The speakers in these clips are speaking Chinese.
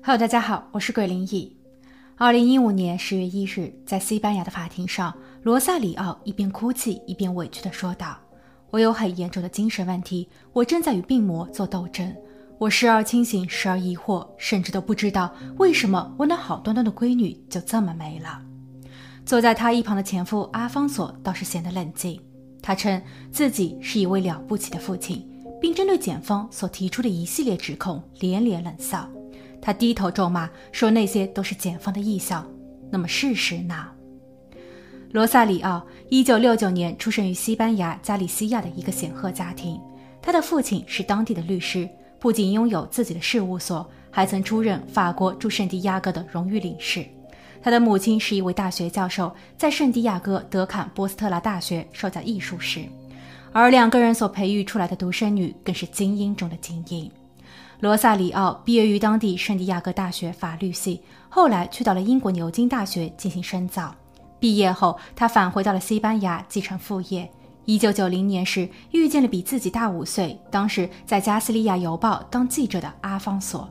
Hello，大家好，我是鬼灵异。二零一五年十月一日，在西班牙的法庭上，罗萨里奥一边哭泣一边委屈地说道：“我有很严重的精神问题，我正在与病魔做斗争。我时而清醒，时而疑惑，甚至都不知道为什么我那好端端的闺女就这么没了。”坐在他一旁的前夫阿方索倒是显得冷静，他称自己是一位了不起的父亲，并针对检方所提出的一系列指控连连冷笑。他低头咒骂说：“那些都是检方的臆想。”那么事实呢？罗萨里奥一九六九年出生于西班牙加利西亚的一个显赫家庭，他的父亲是当地的律师，不仅拥有自己的事务所，还曾出任法国驻圣地亚哥的荣誉领事。他的母亲是一位大学教授，在圣地亚哥德坎波斯特拉大学受教艺术史，而两个人所培育出来的独生女更是精英中的精英。罗萨里奥毕业于当地圣地亚哥大学法律系，后来去到了英国牛津大学进行深造。毕业后，他返回到了西班牙继承父业。一九九零年时，遇见了比自己大五岁，当时在加斯利亚邮报当记者的阿方索。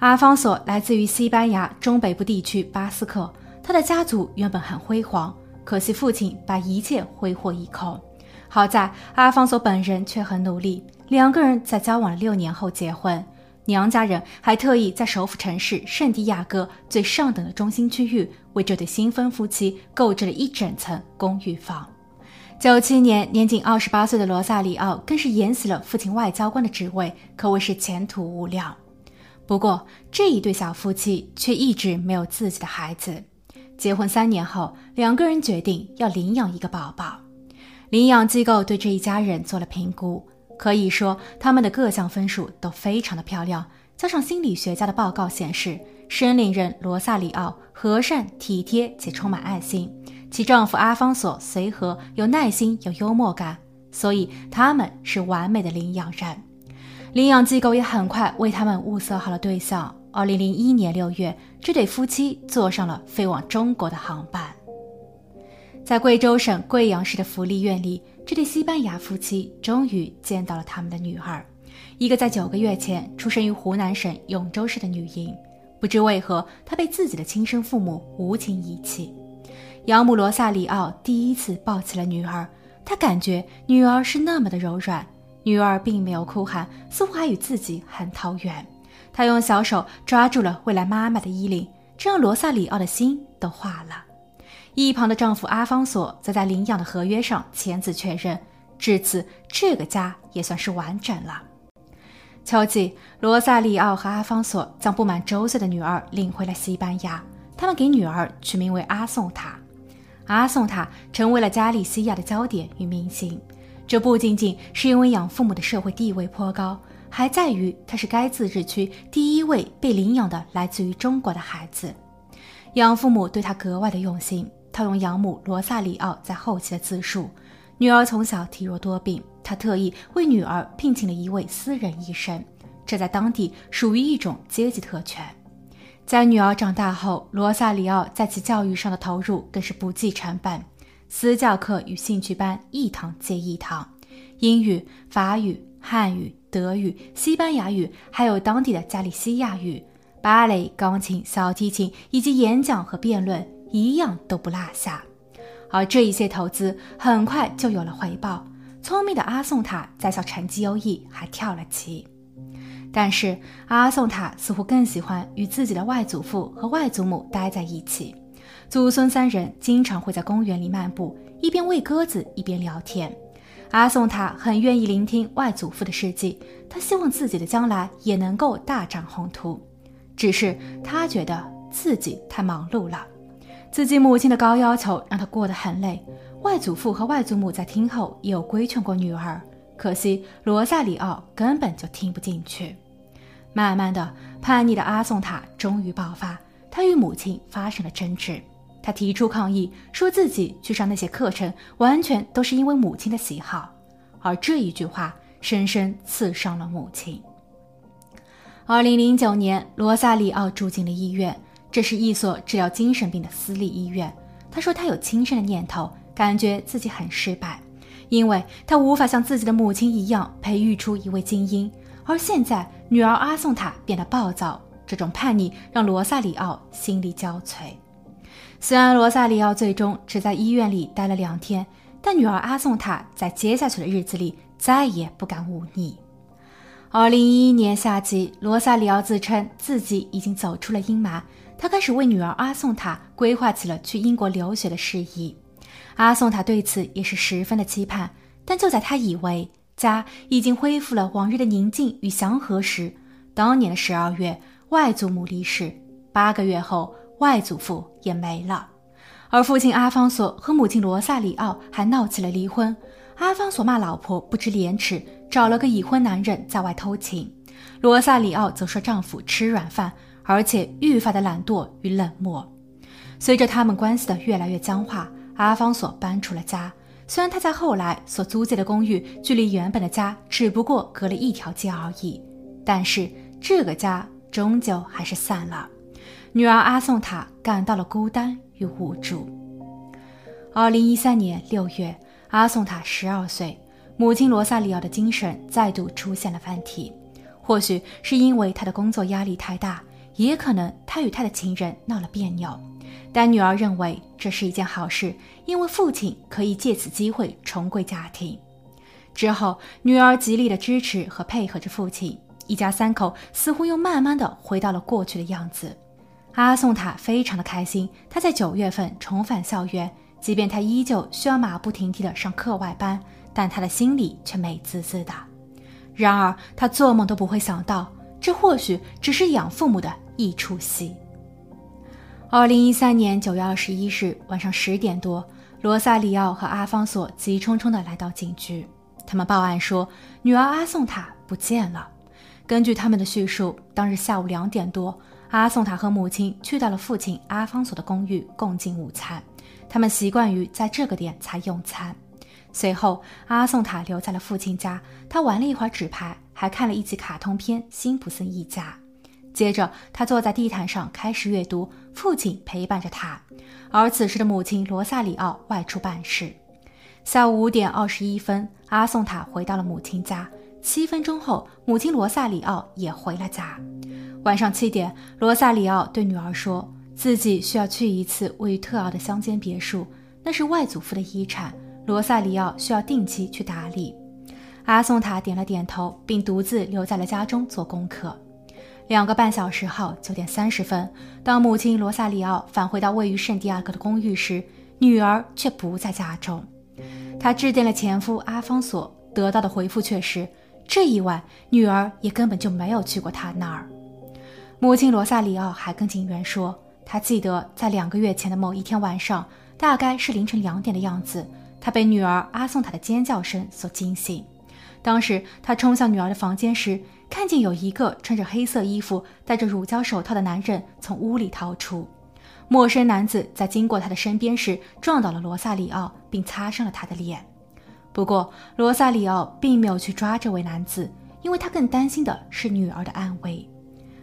阿方索来自于西班牙中北部地区巴斯克，他的家族原本很辉煌，可惜父亲把一切挥霍一空。好在阿方索本人却很努力。两个人在交往了六年后结婚，娘家人还特意在首府城市圣地亚哥最上等的中心区域为这对新婚夫妻购置了一整层公寓房。九七年，年仅二十八岁的罗萨里奥更是延死了父亲外交官的职位，可谓是前途无量。不过，这一对小夫妻却一直没有自己的孩子。结婚三年后，两个人决定要领养一个宝宝。领养机构对这一家人做了评估。可以说，他们的各项分数都非常的漂亮。加上心理学家的报告显示，申领人罗萨里奥和善、体贴且充满爱心，其丈夫阿方索随和、有耐心、有幽默感，所以他们是完美的领养人。领养机构也很快为他们物色好了对象。二零零一年六月，这对夫妻坐上了飞往中国的航班。在贵州省贵阳市的福利院里，这对西班牙夫妻终于见到了他们的女儿，一个在九个月前出生于湖南省永州市的女婴。不知为何，她被自己的亲生父母无情遗弃。养母罗萨里奥第一次抱起了女儿，她感觉女儿是那么的柔软，女儿并没有哭喊，似乎还与自己很投缘。她用小手抓住了未来妈妈的衣领，这让罗萨里奥的心都化了。一旁的丈夫阿方索则在领养的合约上签字确认，至此这个家也算是完整了。秋季，罗萨里奥和阿方索将不满周岁的女儿领回了西班牙，他们给女儿取名为阿宋塔。阿宋塔成为了加利西亚的焦点与明星，这不仅仅是因为养父母的社会地位颇高，还在于她是该自治区第一位被领养的来自于中国的孩子。养父母对她格外的用心。套用养母罗萨里奥在后期的自述，女儿从小体弱多病，他特意为女儿聘请了一位私人医生，这在当地属于一种阶级特权。在女儿长大后，罗萨里奥在其教育上的投入更是不计成本，私教课与兴趣班一堂接一堂，英语、法语、汉语、德语、西班牙语，还有当地的加利西亚语、芭蕾、钢琴、小提琴以及演讲和辩论。一样都不落下，而这一些投资很快就有了回报。聪明的阿宋塔在校成绩优异，还跳了级。但是阿宋塔似乎更喜欢与自己的外祖父和外祖母待在一起，祖孙三人经常会在公园里漫步，一边喂鸽子一边聊天。阿宋塔很愿意聆听外祖父的事迹，他希望自己的将来也能够大展宏图，只是他觉得自己太忙碌了。自己母亲的高要求让他过得很累，外祖父和外祖母在听后也有规劝过女儿，可惜罗萨里奥根本就听不进去。慢慢的，叛逆的阿宋塔终于爆发，他与母亲发生了争执，他提出抗议，说自己去上那些课程完全都是因为母亲的喜好，而这一句话深深刺伤了母亲。二零零九年，罗萨里奥住进了医院。这是一所治疗精神病的私立医院。他说他有轻生的念头，感觉自己很失败，因为他无法像自己的母亲一样培育出一位精英。而现在，女儿阿宋塔变得暴躁，这种叛逆让罗萨里奥心力交瘁。虽然罗萨里奥最终只在医院里待了两天，但女儿阿宋塔在接下去的日子里再也不敢忤逆。二零一一年夏季，罗萨里奥自称自己已经走出了阴霾，他开始为女儿阿宋塔规划起了去英国留学的事宜。阿宋塔对此也是十分的期盼，但就在他以为家已经恢复了往日的宁静与祥和时，当年的十二月，外祖母离世，八个月后，外祖父也没了，而父亲阿方索和母亲罗萨里奥还闹起了离婚。阿方索骂老婆不知廉耻。找了个已婚男人在外偷情，罗萨里奥则说丈夫吃软饭，而且愈发的懒惰与冷漠。随着他们关系的越来越僵化，阿方索搬出了家。虽然他在后来所租借的公寓距离原本的家只不过隔了一条街而已，但是这个家终究还是散了。女儿阿宋塔感到了孤单与无助。二零一三年六月，阿宋塔十二岁。母亲罗萨里奥的精神再度出现了问题，或许是因为她的工作压力太大，也可能他与他的情人闹了别扭。但女儿认为这是一件好事，因为父亲可以借此机会重归家庭。之后，女儿极力的支持和配合着父亲，一家三口似乎又慢慢的回到了过去的样子。阿宋塔非常的开心，他在九月份重返校园，即便他依旧需要马不停蹄的上课外班。但他的心里却美滋滋的。然而，他做梦都不会想到，这或许只是养父母的一出戏。二零一三年九月二十一日晚上十点多，罗萨里奥和阿方索急匆匆地来到警局，他们报案说女儿阿宋塔不见了。根据他们的叙述，当日下午两点多，阿宋塔和母亲去到了父亲阿方索的公寓共进午餐，他们习惯于在这个点才用餐。随后，阿宋塔留在了父亲家。他玩了一会儿纸牌，还看了一集卡通片《辛普森一家》。接着，他坐在地毯上开始阅读，父亲陪伴着他。而此时的母亲罗萨里奥外出办事。下午五点二十一分，阿宋塔回到了母亲家。七分钟后，母亲罗萨里奥也回了家。晚上七点，罗萨里奥对女儿说自己需要去一次位于特奥的乡间别墅，那是外祖父的遗产。罗萨里奥需要定期去打理，阿宋塔点了点头，并独自留在了家中做功课。两个半小时后，九点三十分，当母亲罗萨里奥返回到位于圣地亚哥的公寓时，女儿却不在家中。她致电了前夫阿方索，得到的回复却是这一晚女儿也根本就没有去过他那儿。母亲罗萨里奥还跟警员说，她记得在两个月前的某一天晚上，大概是凌晨两点的样子。他被女儿阿宋塔的尖叫声所惊醒。当时他冲向女儿的房间时，看见有一个穿着黑色衣服、戴着乳胶手套的男人从屋里逃出。陌生男子在经过他的身边时撞倒了罗萨里奥，并擦伤了他的脸。不过罗萨里奥并没有去抓这位男子，因为他更担心的是女儿的安危。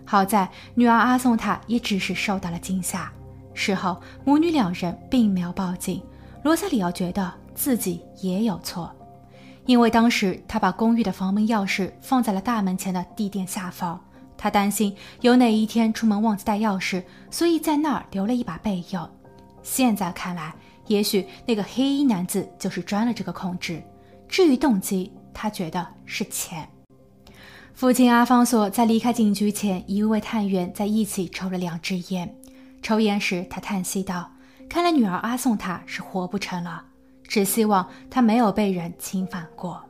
好在女儿阿宋塔也只是受到了惊吓。事后母女两人并没有报警。罗萨里奥觉得。自己也有错，因为当时他把公寓的房门钥匙放在了大门前的地垫下方，他担心有哪一天出门忘记带钥匙，所以在那儿留了一把备用。现在看来，也许那个黑衣男子就是钻了这个空子。至于动机，他觉得是钱。父亲阿方索在离开警局前，一位探员在一起抽了两支烟。抽烟时，他叹息道：“看来女儿阿宋塔是活不成了。”只希望他没有被人侵犯过。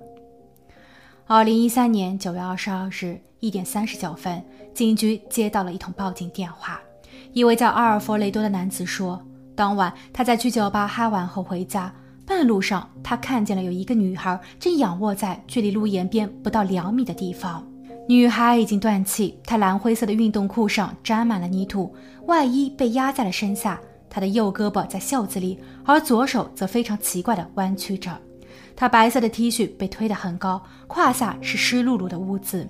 二零一三年九月二十二日一点三十九分，警局接到了一通报警电话。一位叫阿尔弗雷多的男子说，当晚他在去酒吧嗨完后回家，半路上他看见了有一个女孩正仰卧在距离路沿边不到两米的地方。女孩已经断气，她蓝灰色的运动裤上沾满了泥土，外衣被压在了身下。他的右胳膊在袖子里，而左手则非常奇怪地弯曲着。他白色的 T 恤被推得很高，胯下是湿漉漉的污渍。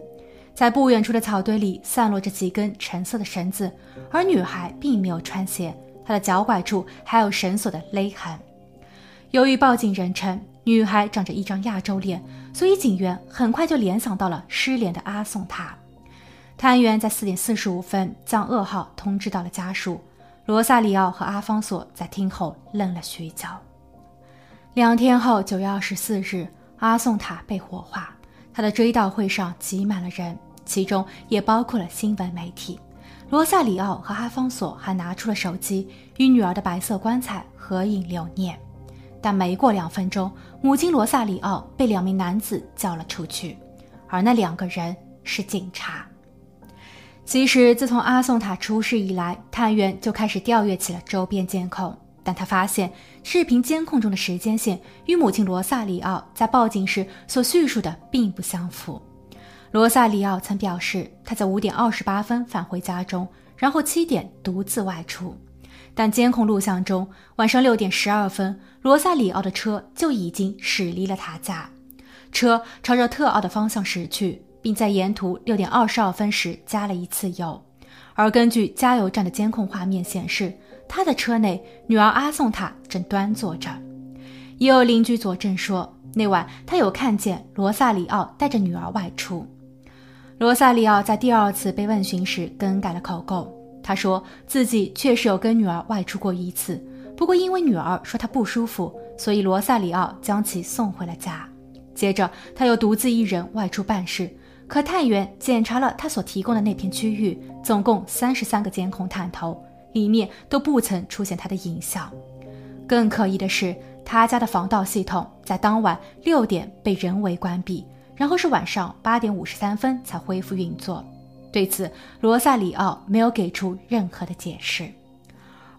在不远处的草堆里散落着几根橙色的绳子，而女孩并没有穿鞋，她的脚踝处还有绳索的勒痕。由于报警人称女孩长着一张亚洲脸，所以警员很快就联想到了失联的阿宋塔。探员在四点四十五分将噩耗通知到了家属。罗萨里奥和阿方索在听后愣了许久。两天后，九月二十四日，阿宋塔被火化，他的追悼会上挤满了人，其中也包括了新闻媒体。罗萨里奥和阿方索还拿出了手机，与女儿的白色棺材合影留念。但没过两分钟，母亲罗萨里奥被两名男子叫了出去，而那两个人是警察。其实，自从阿宋塔出事以来，探员就开始调阅起了周边监控，但他发现视频监控中的时间线与母亲罗萨里奥在报警时所叙述的并不相符。罗萨里奥曾表示，他在五点二十八分返回家中，然后七点独自外出，但监控录像中，晚上六点十二分，罗萨里奥的车就已经驶离了他家，车朝着特奥的方向驶去。并在沿途六点二十二分时加了一次油，而根据加油站的监控画面显示，他的车内女儿阿宋塔正端坐着。也有邻居佐证说，那晚他有看见罗萨里奥带着女儿外出。罗萨里奥在第二次被问询时更改了口供，他说自己确实有跟女儿外出过一次，不过因为女儿说她不舒服，所以罗萨里奥将其送回了家。接着，他又独自一人外出办事。可探员检查了他所提供的那片区域，总共三十三个监控探头，里面都不曾出现他的影像。更可疑的是，他家的防盗系统在当晚六点被人为关闭，然后是晚上八点五十三分才恢复运作。对此，罗萨里奥没有给出任何的解释。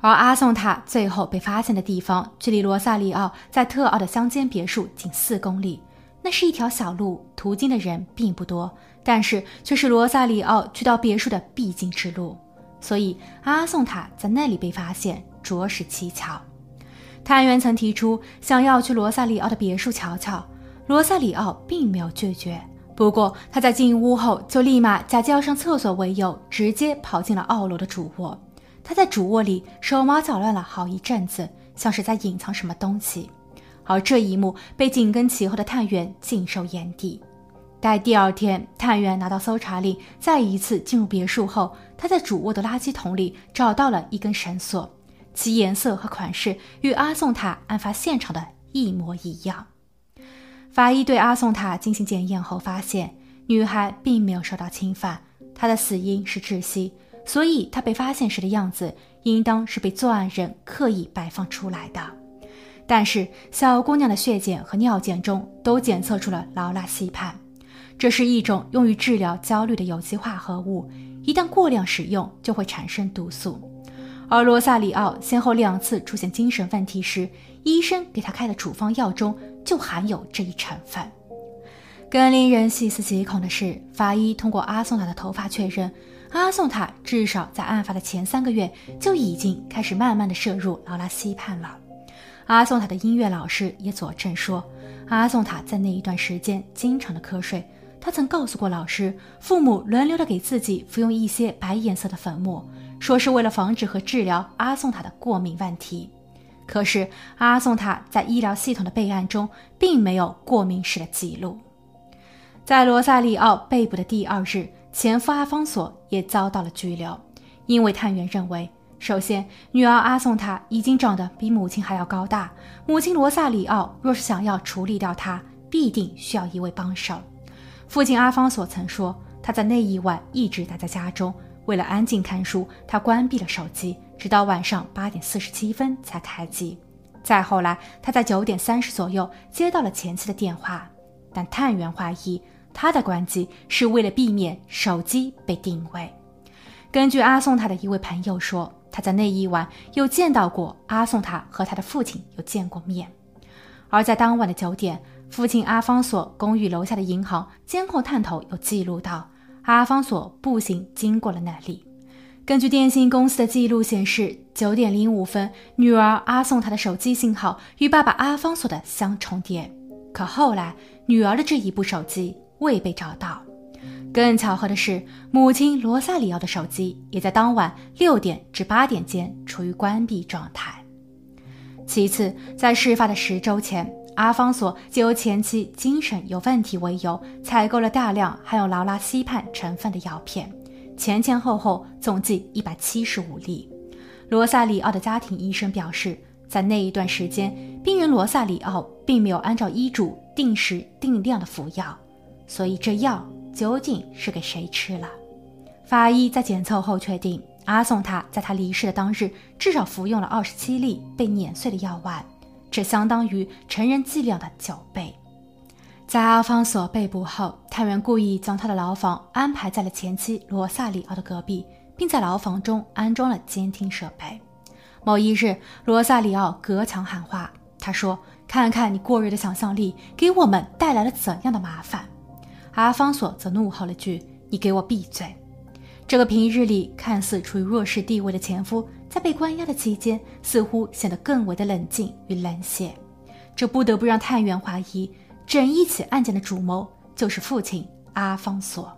而阿宋塔最后被发现的地方，距离罗萨里奥在特奥的乡间别墅仅四公里。那是一条小路，途经的人并不多，但是却是罗萨里奥去到别墅的必经之路，所以阿宋塔在那里被发现着实蹊跷。探员曾提出想要去罗萨里奥的别墅瞧瞧，罗萨里奥并没有拒绝。不过他在进屋后就立马假借要上厕所为由，直接跑进了二楼的主卧。他在主卧里手忙脚乱了好一阵子，像是在隐藏什么东西。而这一幕被紧跟其后的探员尽收眼底。待第二天，探员拿到搜查令，再一次进入别墅后，他在主卧的垃圾桶里找到了一根绳索，其颜色和款式与阿宋塔案发现场的一模一样。法医对阿宋塔进行检验后发现，女孩并没有受到侵犯，她的死因是窒息，所以她被发现时的样子应当是被作案人刻意摆放出来的。但是小姑娘的血检和尿检中都检测出了劳拉西泮，这是一种用于治疗焦虑的有机化合物，一旦过量使用就会产生毒素。而罗萨里奥先后两次出现精神问题时，医生给他开的处方药中就含有这一成分。更令人细思极恐的是，法医通过阿宋塔的头发确认，阿宋塔至少在案发的前三个月就已经开始慢慢的摄入劳拉西泮了。阿宋塔的音乐老师也佐证说，阿宋塔在那一段时间经常的瞌睡。他曾告诉过老师，父母轮流的给自己服用一些白颜色的粉末，说是为了防止和治疗阿宋塔的过敏问题。可是阿宋塔在医疗系统的备案中并没有过敏史的记录。在罗萨里奥被捕的第二日，前夫阿方索也遭到了拘留，因为探员认为。首先，女儿阿宋塔已经长得比母亲还要高大，母亲罗萨里奥若是想要处理掉她，必定需要一位帮手。父亲阿方索曾说，他在那一晚一直待在家中，为了安静看书，他关闭了手机，直到晚上八点四十七分才开机。再后来，他在九点三十左右接到了前妻的电话，但探员怀疑他的关机是为了避免手机被定位。根据阿宋塔的一位朋友说。他在那一晚又见到过阿宋塔和他的父亲有见过面，而在当晚的九点，父亲阿方索公寓楼下的银行监控探头有记录到阿方索步行经过了那里。根据电信公司的记录显示，九点零五分，女儿阿宋塔的手机信号与爸爸阿方索的相重叠，可后来女儿的这一部手机未被找到。更巧合的是，母亲罗萨里奥的手机也在当晚六点至八点间处于关闭状态。其次，在事发的十周前，阿方索就由前妻精神有问题为由，采购了大量含有劳拉西泮成分的药片，前前后后总计一百七十五粒。罗萨里奥的家庭医生表示，在那一段时间，病人罗萨里奥并没有按照医嘱定时定量的服药，所以这药究竟是给谁吃了？法医在检测后确定，阿宋塔在他离世的当日至少服用了二十七粒被碾碎的药丸，这相当于成人剂量的九倍。在阿方索被捕后，探员故意将他的牢房安排在了前妻罗萨里奥的隔壁。并在牢房中安装了监听设备。某一日，罗萨里奥隔墙喊话，他说：“看看你过热的想象力给我们带来了怎样的麻烦。”阿方索则怒吼了句：“你给我闭嘴！”这个平日里看似处于弱势地位的前夫，在被关押的期间，似乎显得更为的冷静与冷血。这不得不让探员怀疑，整一起案件的主谋就是父亲阿方索。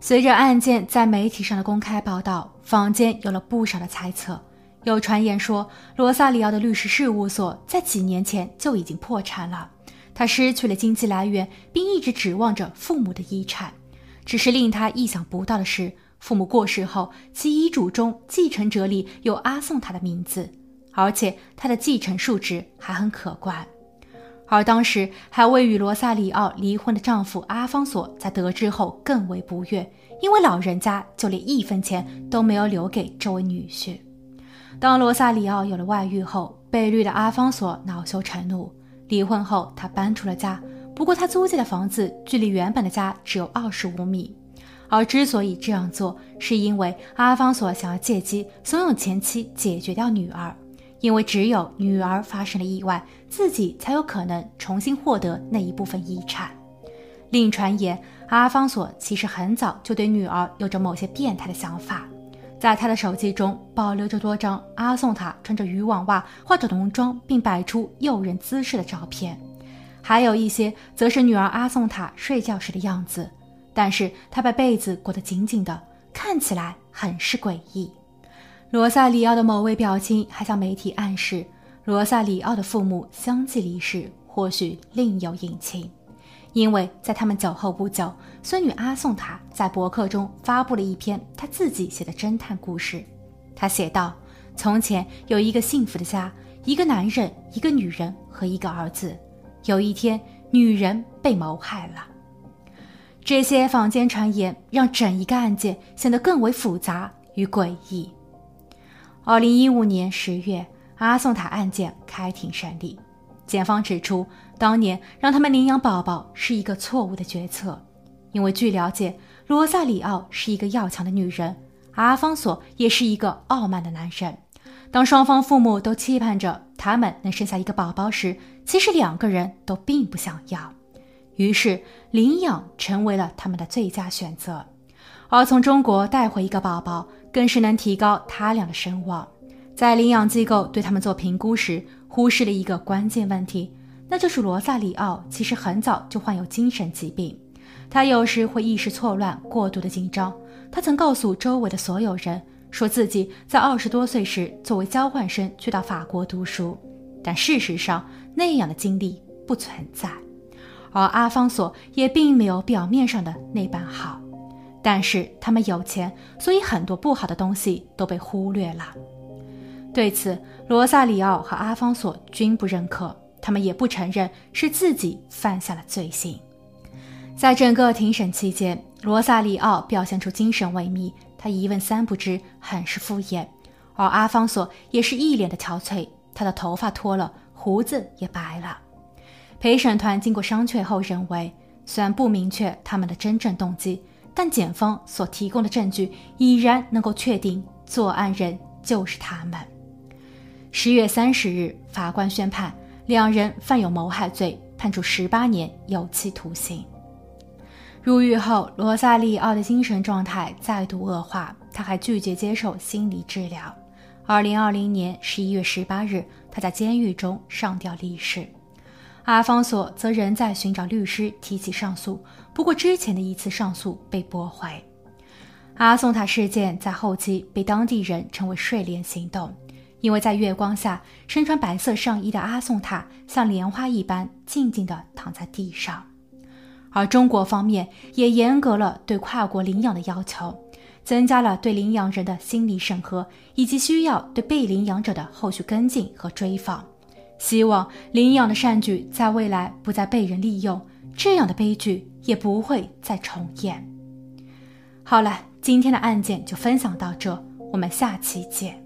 随着案件在媒体上的公开报道，坊间有了不少的猜测。有传言说，罗萨里奥的律师事务所在几年前就已经破产了，他失去了经济来源，并一直指望着父母的遗产。只是令他意想不到的是，父母过世后，其遗嘱中继承者里有阿宋他的名字，而且他的继承数值还很可观。而当时还未与罗萨里奥离婚的丈夫阿方索在得知后更为不悦，因为老人家就连一分钱都没有留给这位女婿。当罗萨里奥有了外遇后，被绿的阿方索恼羞成怒，离婚后他搬出了家。不过他租借的房子距离原本的家只有二十五米。而之所以这样做，是因为阿方索想要借机怂恿前妻解决掉女儿。因为只有女儿发生了意外，自己才有可能重新获得那一部分遗产。另传言，阿方索其实很早就对女儿有着某些变态的想法。在他的手机中保留着多张阿宋塔穿着渔网袜、化着浓妆并摆出诱人姿势的照片，还有一些则是女儿阿宋塔睡觉时的样子。但是她把被子裹得紧紧的，看起来很是诡异。罗萨里奥的某位表亲还向媒体暗示，罗萨里奥的父母相继离世，或许另有隐情。因为在他们走后不久，孙女阿宋塔在博客中发布了一篇她自己写的侦探故事。她写道：“从前有一个幸福的家，一个男人，一个女人和一个儿子。有一天，女人被谋害了。”这些坊间传言让整一个案件显得更为复杂与诡异。二零一五年十月，阿宋塔案件开庭审理。检方指出，当年让他们领养宝宝是一个错误的决策，因为据了解，罗萨里奥是一个要强的女人，阿方索也是一个傲慢的男人。当双方父母都期盼着他们能生下一个宝宝时，其实两个人都并不想要，于是领养成为了他们的最佳选择。而从中国带回一个宝宝。更是能提高他俩的声望。在领养机构对他们做评估时，忽视了一个关键问题，那就是罗萨里奥其实很早就患有精神疾病。他有时会意识错乱、过度的紧张。他曾告诉周围的所有人，说自己在二十多岁时作为交换生去到法国读书，但事实上那样的经历不存在。而阿方索也并没有表面上的那般好。但是他们有钱，所以很多不好的东西都被忽略了。对此，罗萨里奥和阿方索均不认可，他们也不承认是自己犯下了罪行。在整个庭审期间，罗萨里奥表现出精神萎靡，他一问三不知，很是敷衍；而阿方索也是一脸的憔悴，他的头发脱了，胡子也白了。陪审团经过商榷后认为，虽然不明确他们的真正动机。但检方所提供的证据已然能够确定作案人就是他们。十月三十日，法官宣判两人犯有谋害罪，判处十八年有期徒刑。入狱后，罗萨利奥的精神状态再度恶化，他还拒绝接受心理治疗。二零二零年十一月十八日，他在监狱中上吊离世。阿方索则仍在寻找律师提起上诉，不过之前的一次上诉被驳回。阿宋塔事件在后期被当地人称为“睡莲行动”，因为在月光下，身穿白色上衣的阿宋塔像莲花一般静静地躺在地上。而中国方面也严格了对跨国领养的要求，增加了对领养人的心理审核，以及需要对被领养者的后续跟进和追访。希望领养的善举在未来不再被人利用，这样的悲剧也不会再重演。好了，今天的案件就分享到这，我们下期见。